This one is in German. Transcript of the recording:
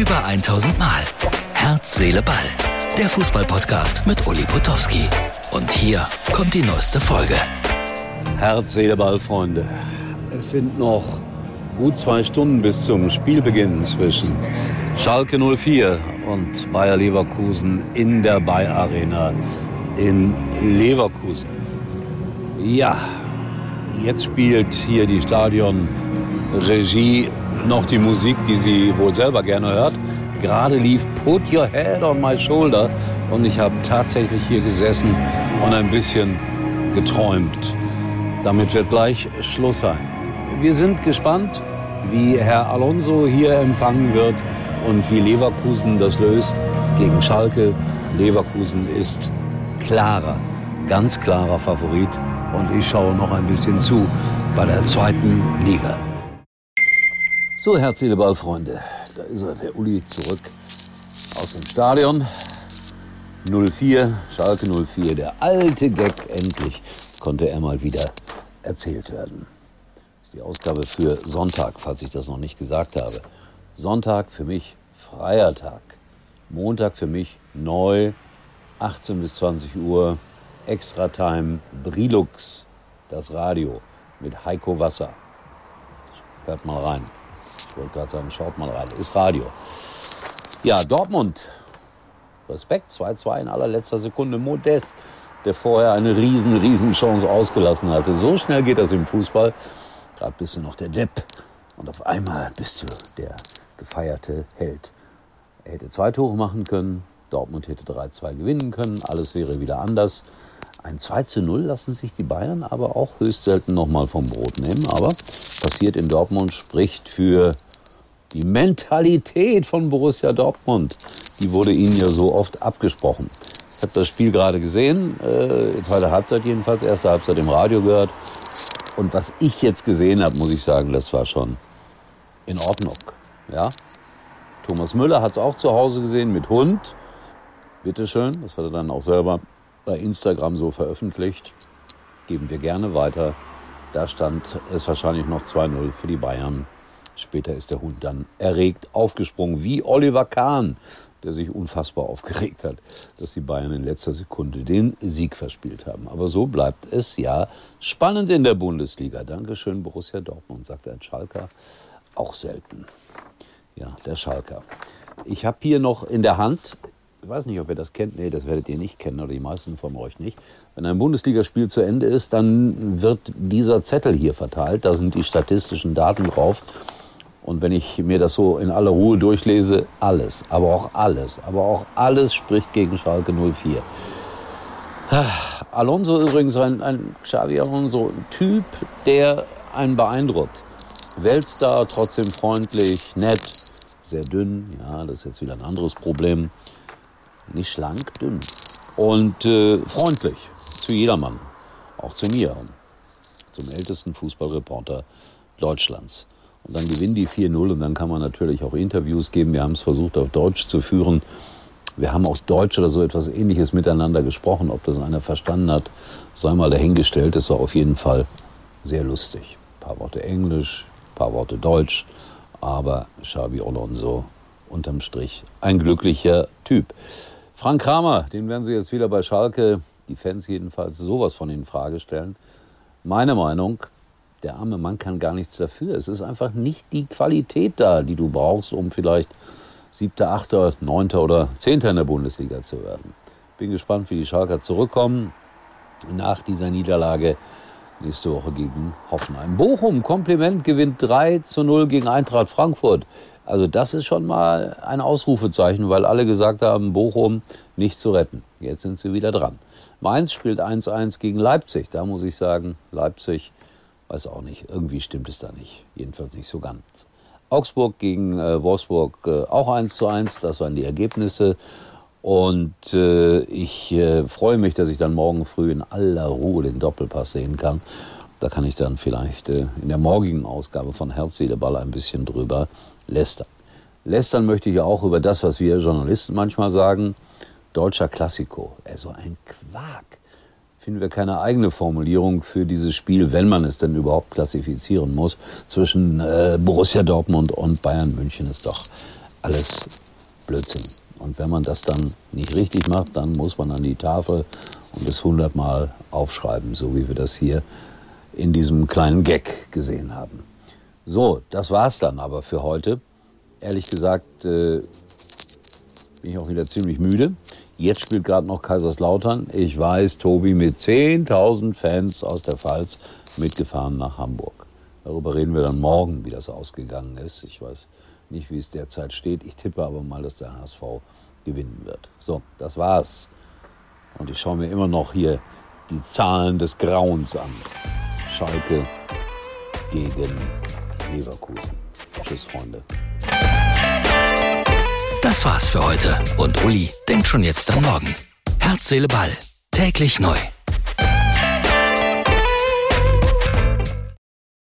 Über 1000 Mal. Herz, Seele, Ball. Der Fußballpodcast mit Uli Potowski. Und hier kommt die neueste Folge. Herz, Seele, Ball, Freunde. Es sind noch gut zwei Stunden bis zum Spielbeginn zwischen Schalke 04 und Bayer Leverkusen in der Bayer Arena in Leverkusen. Ja, jetzt spielt hier die Stadionregie noch die Musik, die sie wohl selber gerne hört. Gerade lief Put Your Head on My Shoulder und ich habe tatsächlich hier gesessen und ein bisschen geträumt. Damit wird gleich Schluss sein. Wir sind gespannt, wie Herr Alonso hier empfangen wird und wie Leverkusen das löst gegen Schalke. Leverkusen ist klarer, ganz klarer Favorit und ich schaue noch ein bisschen zu bei der zweiten Liga. So, herzliche Ballfreunde, da ist er, der Uli zurück aus dem Stadion. 04, Schalke 04, der alte Gag, endlich konnte er mal wieder erzählt werden. Das ist die Ausgabe für Sonntag, falls ich das noch nicht gesagt habe. Sonntag für mich freier Tag. Montag für mich neu, 18 bis 20 Uhr, Extra Time, Brilux, das Radio mit Heiko Wasser. Hört mal rein. Ich wollte gerade sagen, schaut mal rein. Ist Radio. Ja, Dortmund. Respekt, 2-2 in allerletzter Sekunde. Modest, der vorher eine riesen, riesen Chance ausgelassen hatte. So schnell geht das im Fußball. Gerade bist du noch der Depp. Und auf einmal bist du der gefeierte Held. Er hätte zwei Tore machen können. Dortmund hätte 3-2 gewinnen können. Alles wäre wieder anders. Ein 2 zu 0 lassen sich die Bayern aber auch höchst selten nochmal vom Brot nehmen. Aber passiert in Dortmund, spricht für die Mentalität von Borussia Dortmund. Die wurde ihnen ja so oft abgesprochen. Ich habe das Spiel gerade gesehen, äh, zweite Halbzeit jedenfalls, erste Halbzeit im Radio gehört. Und was ich jetzt gesehen habe, muss ich sagen, das war schon in Ordnung. Ja? Thomas Müller hat es auch zu Hause gesehen mit Hund. Bitteschön, das hat er dann auch selber bei Instagram so veröffentlicht. Geben wir gerne weiter. Da stand es wahrscheinlich noch 2-0 für die Bayern. Später ist der Hund dann erregt aufgesprungen, wie Oliver Kahn, der sich unfassbar aufgeregt hat, dass die Bayern in letzter Sekunde den Sieg verspielt haben. Aber so bleibt es ja spannend in der Bundesliga. Dankeschön, Borussia Dortmund, sagt ein Schalker. Auch selten. Ja, der Schalker. Ich habe hier noch in der Hand ich weiß nicht, ob ihr das kennt, nee, das werdet ihr nicht kennen oder die meisten von euch nicht. Wenn ein Bundesligaspiel zu Ende ist, dann wird dieser Zettel hier verteilt, da sind die statistischen Daten drauf. Und wenn ich mir das so in aller Ruhe durchlese, alles, aber auch alles, aber auch alles spricht gegen Schalke 04. Alonso übrigens, ein, ein Xavi Alonso, ein Typ, der einen beeindruckt. Weltstar, trotzdem freundlich, nett, sehr dünn, ja, das ist jetzt wieder ein anderes Problem. Nicht schlank, dünn. Und äh, freundlich zu jedermann. Auch zu mir. Zum ältesten Fußballreporter Deutschlands. Und dann gewinnen die 4-0 und dann kann man natürlich auch Interviews geben. Wir haben es versucht, auf Deutsch zu führen. Wir haben auch Deutsch oder so etwas Ähnliches miteinander gesprochen. Ob das einer verstanden hat, sei mal dahingestellt. Es war auf jeden Fall sehr lustig. Ein paar Worte Englisch, ein paar Worte Deutsch. Aber Xabi Alonso unterm Strich ein glücklicher Typ. Frank Kramer, den werden Sie jetzt wieder bei Schalke, die Fans jedenfalls, sowas von in Frage stellen. Meine Meinung, der arme Mann kann gar nichts dafür. Es ist einfach nicht die Qualität da, die du brauchst, um vielleicht siebter, achter, neunter oder zehnter in der Bundesliga zu werden. Bin gespannt, wie die Schalker zurückkommen nach dieser Niederlage nächste Woche gegen Hoffenheim. Bochum, Kompliment, gewinnt 3 zu 0 gegen Eintracht Frankfurt. Also das ist schon mal ein Ausrufezeichen, weil alle gesagt haben, Bochum nicht zu retten. Jetzt sind sie wieder dran. Mainz spielt 1-1 gegen Leipzig. Da muss ich sagen, Leipzig, weiß auch nicht, irgendwie stimmt es da nicht. Jedenfalls nicht so ganz. Augsburg gegen äh, Wolfsburg äh, auch 1 1, das waren die Ergebnisse. Und äh, ich äh, freue mich, dass ich dann morgen früh in aller Ruhe den Doppelpass sehen kann. Da kann ich dann vielleicht äh, in der morgigen Ausgabe von Herz, Seele, Ball ein bisschen drüber lästern. Lästern möchte ich auch über das, was wir Journalisten manchmal sagen. Deutscher Klassiko. Also ein Quark. Finden wir keine eigene Formulierung für dieses Spiel, wenn man es denn überhaupt klassifizieren muss, zwischen äh, Borussia Dortmund und Bayern München ist doch alles Blödsinn. Und wenn man das dann nicht richtig macht, dann muss man an die Tafel und es hundertmal aufschreiben, so wie wir das hier in diesem kleinen Gag gesehen haben. So, das war's dann aber für heute. Ehrlich gesagt äh, bin ich auch wieder ziemlich müde. Jetzt spielt gerade noch Kaiserslautern. Ich weiß, Tobi mit 10.000 Fans aus der Pfalz mitgefahren nach Hamburg. Darüber reden wir dann morgen, wie das ausgegangen ist. Ich weiß nicht, wie es derzeit steht. Ich tippe aber mal, dass der HSV gewinnen wird. So, das war's. Und ich schaue mir immer noch hier die Zahlen des Grauens an. Schalke gegen Leverkusen. Tschüss, Freunde. Das war's für heute. Und Uli denkt schon jetzt an morgen. Herz, Seele, Ball. Täglich neu.